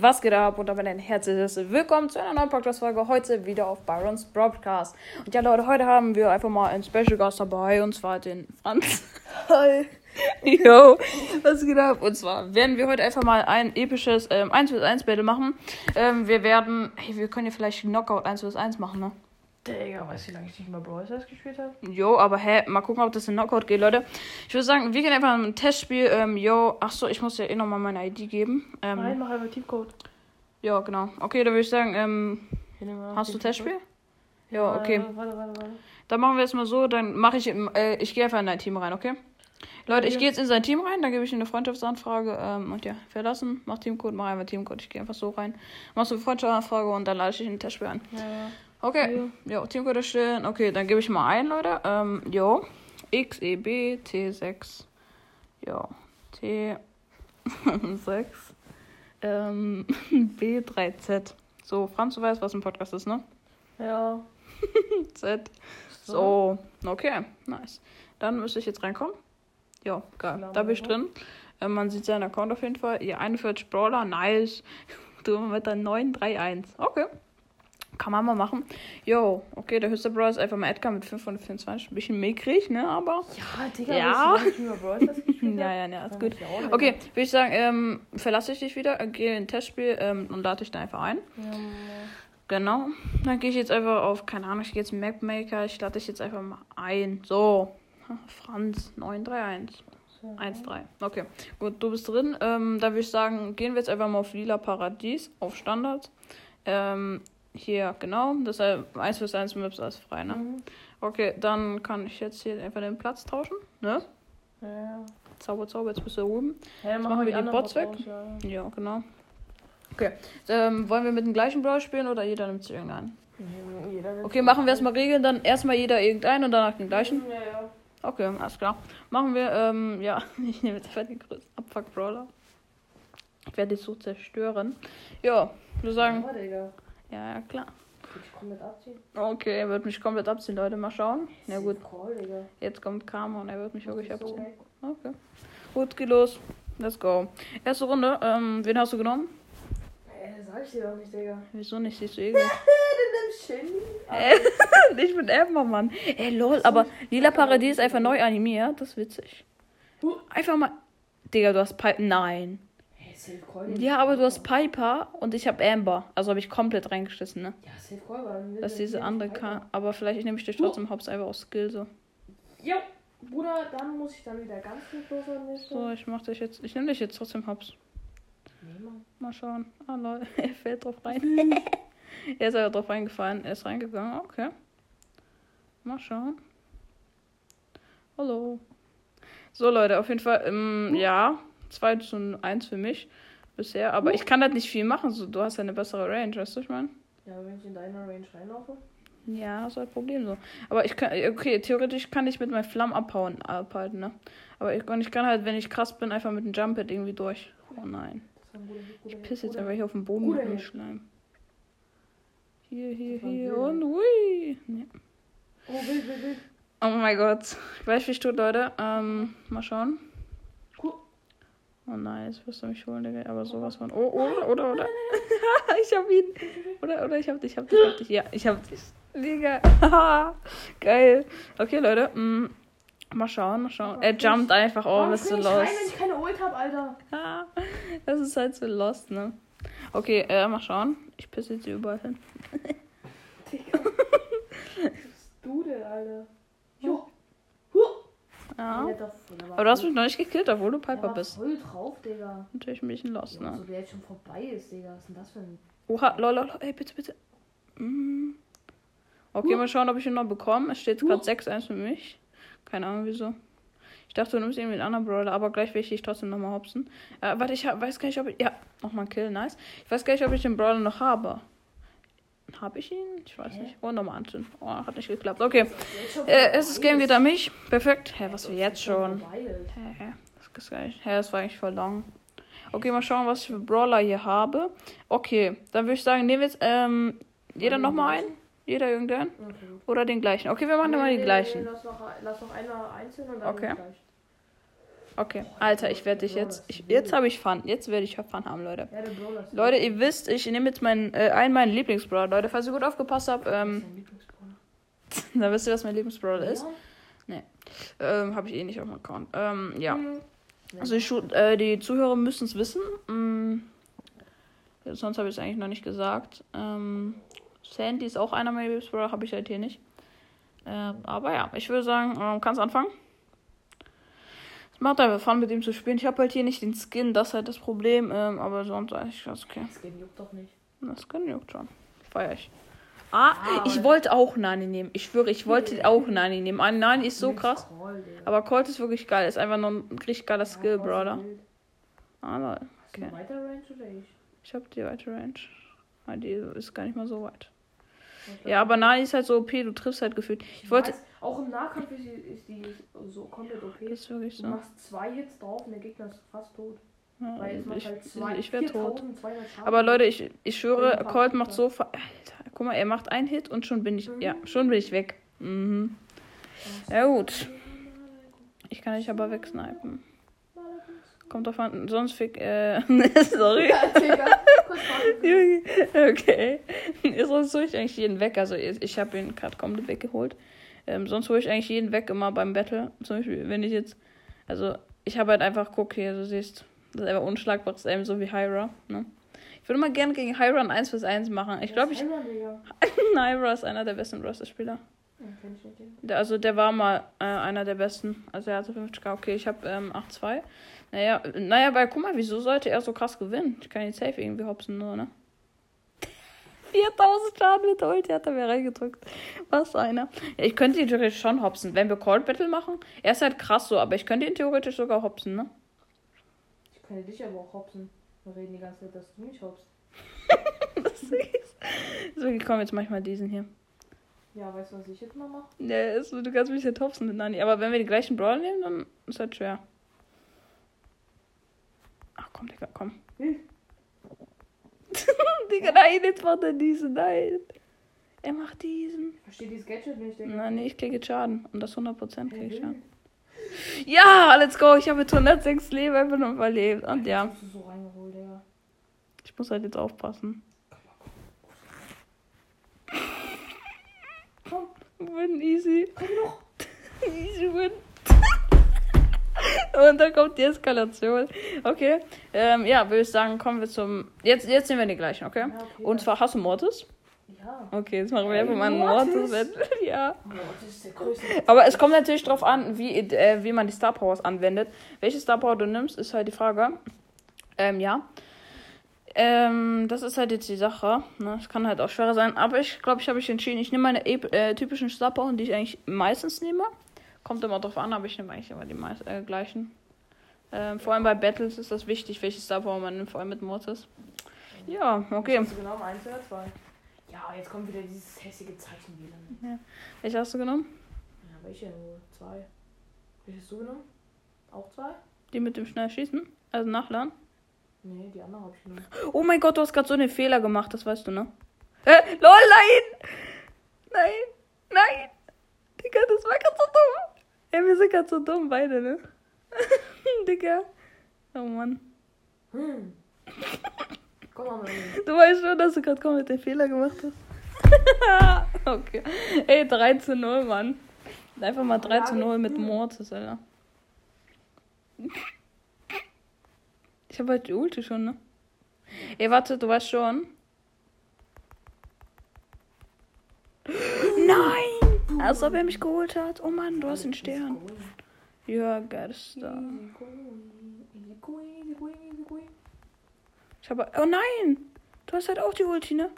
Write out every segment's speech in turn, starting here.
Was geht ab? Und damit ein herzliches Willkommen zu einer neuen Podcast-Folge. Heute wieder auf Byrons Broadcast. Und ja, Leute, heute haben wir einfach mal einen Special Gast dabei. Und zwar den Franz. Hi. Yo, was geht ab? Und zwar werden wir heute einfach mal ein episches ähm, 1 vs 1 Battle machen. Ähm, wir werden, hey, wir können ja vielleicht Knockout 1 vs 1 machen, ne? Digga, weißt du, wie lange ich nicht mehr Brawl Stars gespielt habe? Jo, aber hä, mal gucken, ob das in Knockout geht, Leute. Ich würde sagen, wir gehen einfach ein Testspiel. Ähm, yo, ach so, ich muss ja eh nochmal meine ID geben. Ähm, Nein, mach einfach Teamcode. ja, genau. Okay, dann würde ich sagen, ähm, hast du Testspiel? Ja, okay. Warte, warte, warte. Dann machen wir es mal so, dann mache ich, äh, ich gehe einfach in dein Team rein, okay? Leute, ich gehe jetzt in sein Team rein, dann gebe ich ihm eine Freundschaftsanfrage ähm, und ja, verlassen, mach Teamcode, mach einfach Teamcode, ich gehe einfach so rein. Machst du eine Freundschaftsanfrage und dann lade ich dich in ein Testspiel ein. Ja, ja. Okay, Teamcode erstellen. Okay, dann gebe ich mal ein, Leute. Ähm, jo, X, E, B, T6. Jo, T6. Ähm, B3Z. So, Franz, du weißt, was ein Podcast ist, ne? Ja. Z. So, okay, nice. Dann müsste ich jetzt reinkommen. Ja, geil. Da bin ich drin. Äh, man sieht seinen Account auf jeden Fall. Ihr 41 Brawler, nice. Du mit der 931. Okay. Kann man mal machen. Jo, okay, der höchste Brawler ist einfach mal Edgar mit 524. Ein bisschen mickrig, ne? Aber. Ja, Digga, Ja. Ja, ja, ja, ist gut. Okay, würde ich sagen, ähm, verlasse ich dich wieder, äh, gehe in ein Testspiel ähm, und lade dich da einfach ein. Ja. Genau. Dann gehe ich jetzt einfach auf, keine Ahnung, ich gehe jetzt Mapmaker. Ich lade dich jetzt einfach mal ein. So. Franz 931. 1-3. Okay. Gut, du bist drin. Ähm, da würde ich sagen, gehen wir jetzt einfach mal auf Lila Paradies, auf Standard. Ähm, hier, genau. Deshalb 1 vs 1 Maps als frei, ne? Mhm. Okay, dann kann ich jetzt hier einfach den Platz tauschen, ne? Ja. Zauber, Zauber, jetzt bist du oben. Ja, dann machen wir die anderen Bots weg. raus, Ja. Ja, genau. Okay. Ähm, wollen wir mit dem gleichen Brawl spielen oder jeder nimmt sich irgendeinen? Mhm, Okay, machen wir erstmal Regeln, dann erstmal jeder irgendeinen und danach den gleichen. Ja, ja. Okay, alles klar. Machen wir, ähm, ja, ich nehme jetzt einfach den größten Abfuck-Brawler. Ich werde dich so zerstören. Ja, wir sagen, Ja. Ja, ja, klar. Ich komplett abziehen? Okay, er wird mich komplett abziehen, Leute. Mal schauen. Ja, gut. Jetzt kommt Karma und er wird mich wirklich abziehen. Okay. Gut, geht los. Let's go. Erste Runde. Ähm, wen hast du genommen? Ey, das sag ich dir doch nicht, Digga. Wieso nicht? Siehst du irgendwie? Du nimmst Shindy? Äh, ich bin Emma, Mann. Ey, lol, aber Lila Paradies ist einfach neu animiert. Das ist witzig. Einfach mal. Digga, du hast Piper. Nein. Safe Call. Ja, aber du hast Piper und ich habe Amber. Also habe ich komplett reingeschissen, ne? Ja, Safe Call, weil dann Dass der diese andere kann. Aber vielleicht nehme ich dich trotzdem Hops einfach aus Skill so. Jo, Bruder, dann muss ich dann wieder ganz gut los an der So, ich mach dich jetzt. Ich nehme dich jetzt trotzdem Hops. Nee. Mal schauen. Ah, lol. Er fällt drauf rein. er ist aber drauf reingefallen. Er ist reingegangen. Okay. Mal schauen. Hallo. So, Leute, auf jeden Fall, ähm, ja. 2 zu 1 für mich bisher. Aber ich kann halt nicht viel machen. So, du hast ja eine bessere Range, weißt du, ich meine? Ja, wenn ich in deiner Range reinlaufe. Ja, das ist halt Problem so. Aber ich kann, okay, theoretisch kann ich mit meinem Flammen abhauen, abhalten, ne? Aber ich, und ich kann halt, wenn ich krass bin, einfach mit dem Jump-Hit irgendwie durch. Oh nein. Ich pisse jetzt einfach hier auf den Boden mit dem. Schleim. Hier, hier, hier und ui. Hit. Oh, wild, wild, wild. Oh mein Gott. Gleich wie ich tut, Leute. Ähm, mal schauen. Oh nein, jetzt wirst du mich holen, Digga. Aber sowas von. Oh, oder, oder, oder. ich hab ihn. Oder, oder, ich hab dich, ich hab dich, ich hab dich. Ja, ich hab dich. Digga. Geil. Okay, Leute. Mm, mal schauen, mal schauen. Er jumpt einfach. Oh, Warum bist du ich rein, lost. wenn ich keine Ult hab, Alter? Das ist halt so lost, ne? Okay, äh, mal schauen. Ich pisse jetzt überall hin. Digga. Was bist du denn, Alter? Huh. Ja. Aber du hast mich noch nicht gekillt, obwohl du Piper bist. voll drauf, Digga. Natürlich ein bisschen lost, ne? so der jetzt schon vorbei ist, Digga. Was ist denn das für ein. Oha, lol, lol, ey, bitte, bitte. Mm. Okay, mal schauen, ob ich ihn noch bekomme. Es steht gerade 6-1 für mich. Keine Ahnung wieso. Ich dachte, du nimmst irgendwie einen anderen Brawler, aber gleich will ich dich trotzdem nochmal hopsen. Äh, warte, ich hab, weiß gar nicht, ob ich. Ja, nochmal ein Kill, nice. Ich weiß gar nicht, ob ich den Brawler noch habe. Habe ich ihn? Ich weiß Hä? nicht. Oh, nochmal anzünden. Oh, hat nicht geklappt. Okay. Äh, Game ist. geht an mich. Perfekt. Hä, was wir Jetzt schon. Hä, hä, das ist gar nicht. Hä, das war eigentlich voll lang. Okay, mal schauen, was ich für Brawler hier habe. Okay, dann würde ich sagen, nehmen wir jetzt ähm, jeder den nochmal einen. gleichen? Jeder irgendeinen. Okay. Oder den gleichen. Okay, wir machen Nee, mal die nee, gleichen. Nee, lass, noch, lass noch einer einzeln und dann Okay. gleich. Okay, Alter, ich werde dich jetzt. Ich, jetzt habe ich Fun. Jetzt werde ich Fun haben, Leute. Leute, ihr wisst, ich nehme jetzt meinen, äh, einen meinen Lieblingsbrawler. Leute, falls ihr gut aufgepasst habt, ähm, dann wisst ihr, was mein Lieblingsbrawler ist. Ja. Ähm, habe ich eh nicht auf dem Account. Ähm, ja. Mhm. Also die, Schu äh, die Zuhörer müssen es wissen. Ja, sonst habe ich es eigentlich noch nicht gesagt. Ähm, Sandy ist auch einer meiner Lieblingsbrawler, habe ich halt hier nicht. Ähm, aber ja, ich würde sagen, ähm, kannst anfangen. Es macht einfach Fun, mit ihm zu spielen. Ich habe halt hier nicht den Skin, das ist halt das Problem. Ähm, aber sonst eigentlich ganz okay. Das Skin juckt doch nicht. Das Skin juckt schon. Feier ich. Ah, Ah, ich wollte auch Nani nehmen. Ich schwöre, ich wollte auch Nani nehmen. Ah, Nani ist so krass. Call, Digga. Aber Colt ist wirklich geil. Ist einfach nur ein richtig geiler Ja, Skill, wild. Ah, lol. Hast du Okay. weiter Range oder ich? Ich habe die weite Range. Ah, die ist gar nicht mal so weit. Ich Ja, aber Nani ist halt so OP, du triffst halt gefühlt. Ich wollte. weiß, auch im Nahkampf ist die, ist die so komplett okay. Ist wirklich Du so. machst zwei Hits drauf und der Gegner ist fast tot. Ja, Weil es macht ich halt zwei, ich wäre tot. 4200 Schaden. Aber Leute, ich, ich schwöre, Colt macht so. Alter, guck mal, er macht einen Hit und schon bin ich. Mhm. Ja, schon bin ich weg. Mhm. Ja, gut. Ich kann dich aber wegsnipen. Kommt drauf an, sonst fick. Äh. sorry. Okay. Sonst hole ich eigentlich jeden weg. Also ich, ich habe ihn gerade komplett weggeholt. Ähm, sonst hole ich eigentlich jeden weg immer beim Battle. Zum Beispiel, wenn ich jetzt. Also ich habe halt einfach, guck hier, du siehst, das ist einfach unschlagbares Aim, so wie Hyra. Ne? Ich würde mal gerne gegen Hyra ein 1 vs 1 machen. Ich glaube, ich. Hyra ist einer der besten Roster-Spieler. Der, also der war mal äh, einer der besten. Also er hatte 50k. Okay, ich habe ähm, 8-2. Naja, naja, weil guck mal, wieso sollte er so krass gewinnen? Ich kann ihn safe irgendwie hopsen nur, ne? 4000 Schaden mit der Ulti hat er mir reingedrückt. Was einer. Ja, ich könnte ihn theoretisch schon hopsen. Wenn wir Cold Battle machen, er ist halt krass so, aber ich könnte ihn theoretisch sogar hopsen, ne? Ich kann dich aber auch hopsen. Wir reden die ganze Zeit, dass du mich hopst. Das ist so, ich komme jetzt manchmal diesen hier. Ja, weißt du, was ich jetzt mal mache? Ja, ist, du kannst mich halt hopsen mit Nani. Aber wenn wir die gleichen Brawl nehmen, dann ist halt schwer. Ach komm, Digga, komm. Hm. Digga, nein, jetzt macht er diesen, nein. Er macht diesen. Ich verstehe dieses Gadget nicht, Digga. Nein, nee, ich kriege Schaden. Und das 100% kriege ich Schaden. Ja, let's go. Ich habe mit 106 Leben einfach noch überlebt. Und ja, ich muss halt jetzt aufpassen. Komm, Win easy. komm noch. Easy win. Und dann kommt die Eskalation. Okay. Ähm, ja, würde ich sagen, kommen wir zum. Jetzt, jetzt nehmen wir den gleichen, okay? Ja, okay, Und zwar hast du Mortis? Ja. Okay, jetzt machen wir einfach mal einen Mortis? Mortis. ja. Das ist der größte. Aber es kommt natürlich darauf an, wie, äh, wie man die Star Powers anwendet. Welche Star Power du nimmst, ist halt die Frage. Ähm, ja. Ähm, das ist halt jetzt die Sache. Ne? Es kann halt auch schwerer sein. Aber ich glaube, ich habe mich entschieden. Ich nehme meine äh, typischen Star Power, die ich eigentlich meistens nehme. Kommt immer drauf an, aber ich nehme eigentlich immer die meist, äh, gleichen. Ähm, vor allem bei Battles ist das wichtig, welche Star Power man nimmt, vor allem mit Mortis. Ja, okay. Hast du genommen? Eins oder zwei? Ja, jetzt kommt wieder dieses hässliche Zeichen wieder. Welche hast du genommen? Ja, welche nur? Zwei. Welche hast du genommen? Auch zwei? Die mit dem Schnellschießen? Also nachladen? Nee, die andere hab ich genommen. Oh mein Gott, du hast gerade so einen Fehler gemacht, das weißt du, ne? Äh, lol, nein! Nein, nein! Digga, das war gerade so dumm. Ja, wir sind gerade so dumm, beide, ne? Digga. Oh Mann. Hm. Komm mal. Du weißt schon, dass du gerade komplett den Fehler gemacht hast. okay. Ey, 3 zu 0, Mann. Einfach mal 3 zu 0 mit Mortis, Alter. Ich habe halt die Ulti schon, ne? Ey, warte, du weißt schon. Nein! Als ob er mich geholt hat. Oh Mann, du hast den Stern. Ja, going. Ich habe. Oh nein! Du hast halt auch die Ulti, ne?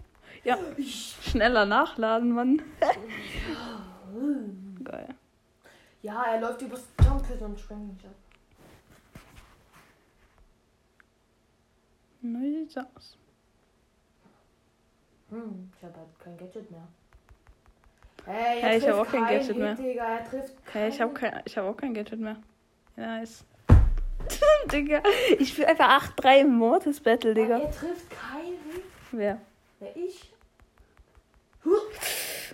Ja. Schneller nachladen, Mann. Geil. Ja, er läuft übers Jump-Pit und springt nicht ab. Wie sieht's aus? Hm, ich habe halt kein Gadget mehr. Hey, Ja, ich hab trifft auch kein Gadget mehr. Digga, Okay, ich habe kein, ich hab auch kein Gadget mehr. Nice. Digga, ich will einfach 8-3 im Mortis Battle, Ja, Digga. Er trifft keinen. Wer? Ja, ich.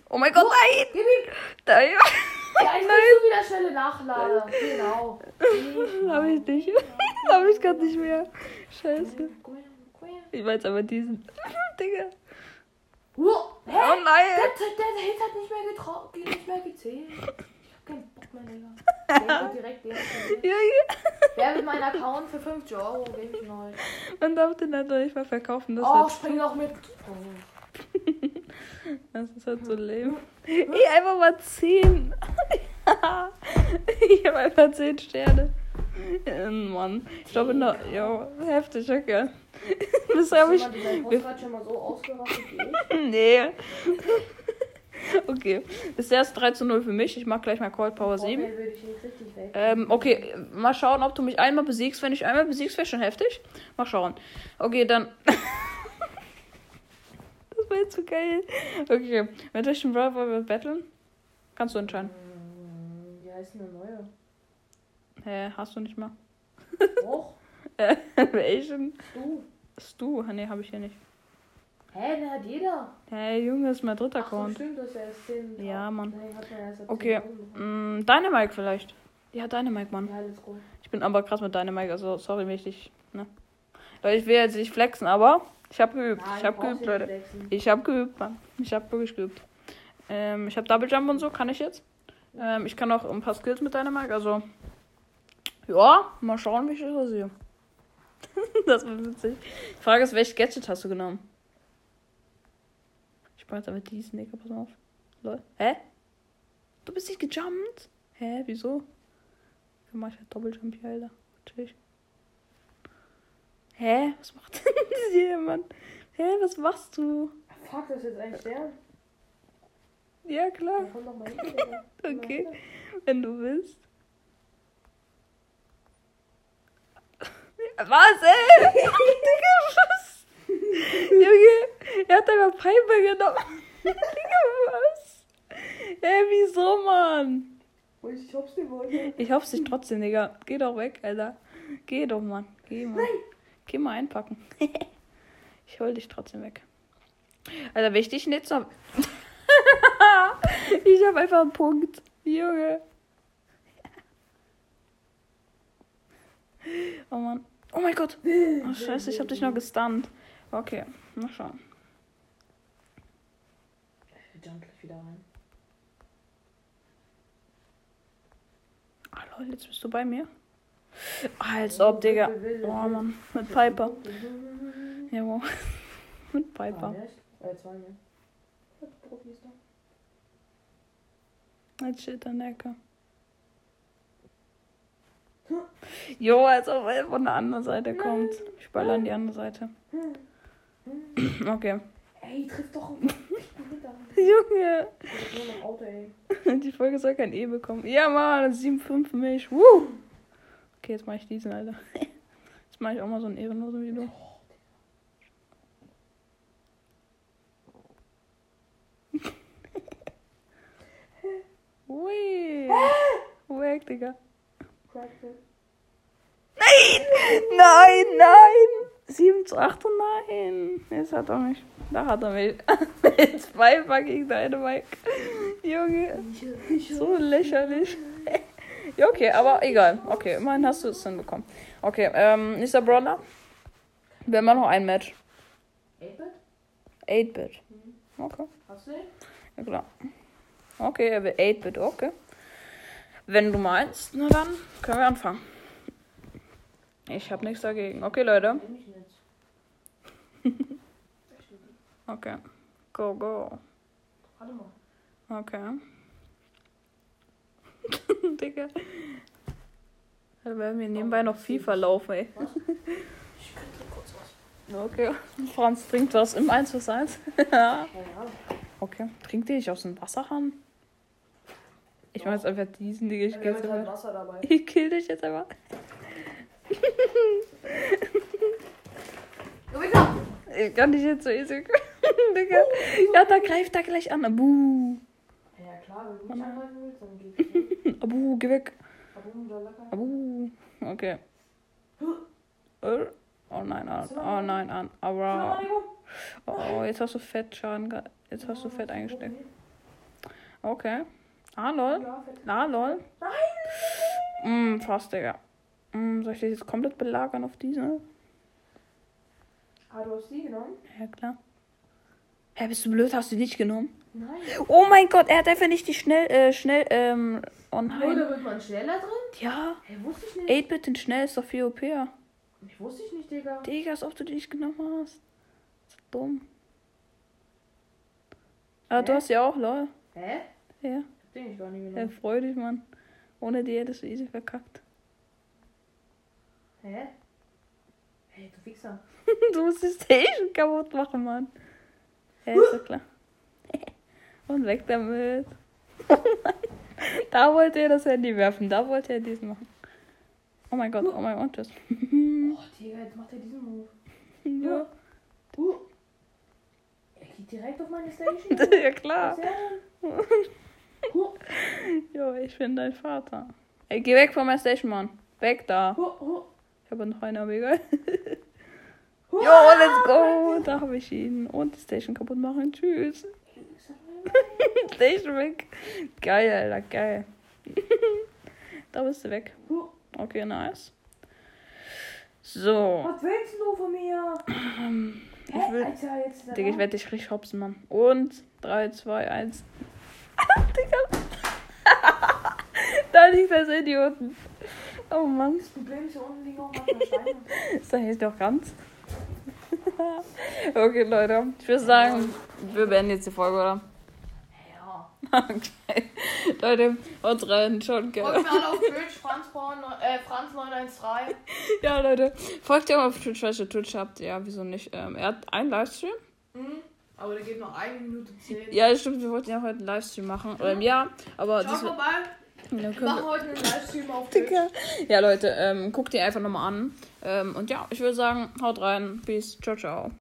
Oh mein Gott, nein! Gib ihm. Nein! Ja, ich krieg so wieder schnelle Nachlader. Genau. Hab ich nicht. Hab ich grad nicht mehr. Scheiße. Ich weiß aber diesen. Digga. Oh, hä? Oh nein. Der, der, der Hit hat nicht mehr, getrau nicht mehr gezählt. Ich hab keinen Bock mehr, Digga. Direkt den. Junge. Wer mit meinem Account für 50 Euro gebe ich neu. Man darf den halt doch nicht mal verkaufen. Das, Oh, spring doch mit. Oh. das ist halt so lame. Ich einfach mal 10. ich habe einfach 10 Sterne. Ja, Mann. Ich glaube, noch. Ja, heftig, okay. Bisher habe ich. Der seinen Postgrad schon mal so ausgerastet wie ich. Nee. Okay. Bisher ist 3 zu 0 für mich. Ich mach gleich mal Cold Power 7. Okay, würde ich nicht richtig weg. Ähm, okay, mal schauen, ob du mich einmal besiegst. Wenn ich einmal besiegst, wäre schon heftig. Mal schauen. Okay, dann. das war jetzt so geil. Okay, mit welchem wollen wir battlen? Kannst du entscheiden. Hm, Wie heißt denn der neue? Hä, hast du nicht mal? Och, Äh, welchen? du. Stu? Nee, habe ich hier nicht. Hä, den hat jeder. Hey, Junge, ist mein dritter Ach so, Account. stimmt, das ist ja erst 10. Ja, Mann. Nee, hat man erst ab Okay, 10 bekommen. mm, Dynamike vielleicht. Ja, Dynamike, Mann. Ja, let's go. Ich bin aber krass mit Dynamike, also sorry, wenn ich dich, ne? Leute, ich will jetzt nicht flexen, aber ich habe geübt. Nein, ich habe brauchst geübt, nicht Leute. flexen. Ich habe geübt, Mann. Ich habe wirklich geübt. Ähm, ich habe Double Jump und so, kann ich jetzt. Ähm, ich kann auch ein paar Skills mit Dynamike, also. Ja, mal schauen, wie ich das aussehe. das war witzig. Die Frage ist, welches Gadget hast du genommen? Ich brauche jetzt aber diesen, Digga, pass auf. Lol. Hä? Du bist nicht gejumpt? Hä, wieso? Wie mach ich halt Doppeljump hier, Alter? Natürlich. Hä? Was macht denn hier, Mann? Hä, was machst du? Fuck, das ist jetzt ein Stern. Ja, klar. Ja, mal hin, mal Okay. Wenn du willst. Was, ey? Digga, was? Junge, er hat einfach Piper genommen. Digga, was? Ey, wieso, Mann? Ich hab's dir wollte. Ich hoff's dich trotzdem, Digga. Geh doch weg, Alter. Geh doch, Mann. Geh mal. Geh mal einpacken. ich hol dich trotzdem weg. Alter, wenn ich dich nicht so... ich hab einfach einen Punkt. Junge. Oh Mann. Oh mein Gott. Oh scheiße, ich hab dich noch gestunt. Okay, mal schauen. Ich jump gleich wieder rein. Ah lol, jetzt bist du bei mir. Als ob, Digga. Oh Mann, mit Piper. Ja, mit Ah, Piper. der ist- Äh? Als Shit an der Ecke. Jo, als ob er von der anderen Seite kommt. Ich baller an die andere Seite. Okay. Ey, triff doch einen. Junge. Auto. Die Folge soll kein E bekommen. Ja, Mann, 7,5 für mich. Woo. Okay, jetzt mache ich diesen, Alter. Jetzt mache ich auch mal so einen ehrenlosen du. Ui. Weg, Digga. Practice. Nein, nein. 7 zu 8 und nein. Jetzt hat er mich. Da hat er mich. Mit zwei fucking Dynamike. Junge. So lächerlich. ja, okay, aber egal. Okay, immerhin hast du es hinbekommen. Okay, ähm, nächster Brawler. Wir haben noch ein Match. 8-Bit? 8-Bit. Okay, Hast du den? ja klar. Okay, er will 8-Bit, okay. Wenn du meinst, na dann können wir anfangen. Ich habe nichts dagegen. Okay, Leute. Okay. Go, go. Okay. Digga. Da werden wir nebenbei noch FIFA laufen, ey. Ich könnte kurz was. Okay. Franz trinkt was im 1 plus 1. Keine Ahnung. okay. Trinkt ihr nicht aus dem Wasserhahn? Ich mach jetzt einfach diesen, Digga. Ich Wir kill, halt. Wasser dabei. ich kill dich jetzt einfach. Ich kann dich jetzt so easy. Digga. Ja, da greift er gleich an. Abu. Ja klar, wenn du mich angreifen willst, dann geht's. Abu, geh weg. Abu. Okay. Oh nein, an. Oh nein, an. Aber. Oh, jetzt hast du Fettschaden. Jetzt hast du Fett eingesteckt. Okay. Ah, lol. Ja. Ah, lol. Nein! Mm, fast, Digga. Mm, soll ich das jetzt komplett belagern auf diese? Ah, du hast die genommen? Ja, klar. Hä, bist du blöd? Hast du die nicht genommen? Nein. Oh mein Gott, er hat einfach nicht die schnell, äh, schnell, ähm, online. Oder wird man schneller drin? Ja, Hey, wusste ich nicht. 8-Bit in schnell ist doch viel OP. Ich wusste ich nicht, Digga. Digga, als ob du die nicht genommen hast. So dumm. Ah, du Hä? hast ja auch, lol. Hä? Ja, den ich gar nicht genommen. freu dich, Mann. Ohne die hättest du easy verkackt. Hä? Hey, du Wichser. du musst die Station kaputt machen, Mann. Ja, ist doch klar. Und weg damit. da wollte er das Handy werfen, da wollte er diesen machen. Oh mein Gott, oh mein Gott, tschüss. Oh, Digga, jetzt macht er diesen Move. ja. Uh. Er geht direkt auf meine Station. ja, klar. Huh, Jo, ich bin dein Vater. Ey, geh weg von meiner Station, Mann. Weg da. huh, huh. Ich habe noch einen, aber egal. Jo, let's go. Da habe ich ihn. Und die Station kaputt machen. Tschüss. Station weg. Geil, Alter, geil. da bist du weg. Okay, nice. So. Was willst du von mir? Ich will. Alter, jetzt ist er Digga, ich werde dich richtig hopsen, Mann. Und 3, 2, 1. Digga. da liegt das Idioten. Oh Mann. Das Problem ist, hier unten liegen auch manchmal Steine. Ist da jetzt doch ganz. okay, Leute. Ich würde sagen, wir beenden jetzt die Folge, oder? Ja. Okay. Leute, haut rein. Schon geil. Folgt mir alle auf Twitch, Franz, Born, äh, Franz 913. Ja, Leute. Folgt ja mal auf Twitch, ihr Twitch habt. Ja, wieso nicht? Ähm, er hat einen Livestream. Mhm. Aber der geht noch eine Minute 10. Ja, stimmt. Wir wollten ja heute einen Livestream machen. Ähm, ja, aber Schau das ja, Wir machen heute einen Livestream auf Twitch. Ja, Leute, ähm, guckt ihr einfach nochmal an. Ähm, und ja, ich würde sagen, haut rein. Peace. Ciao, ciao.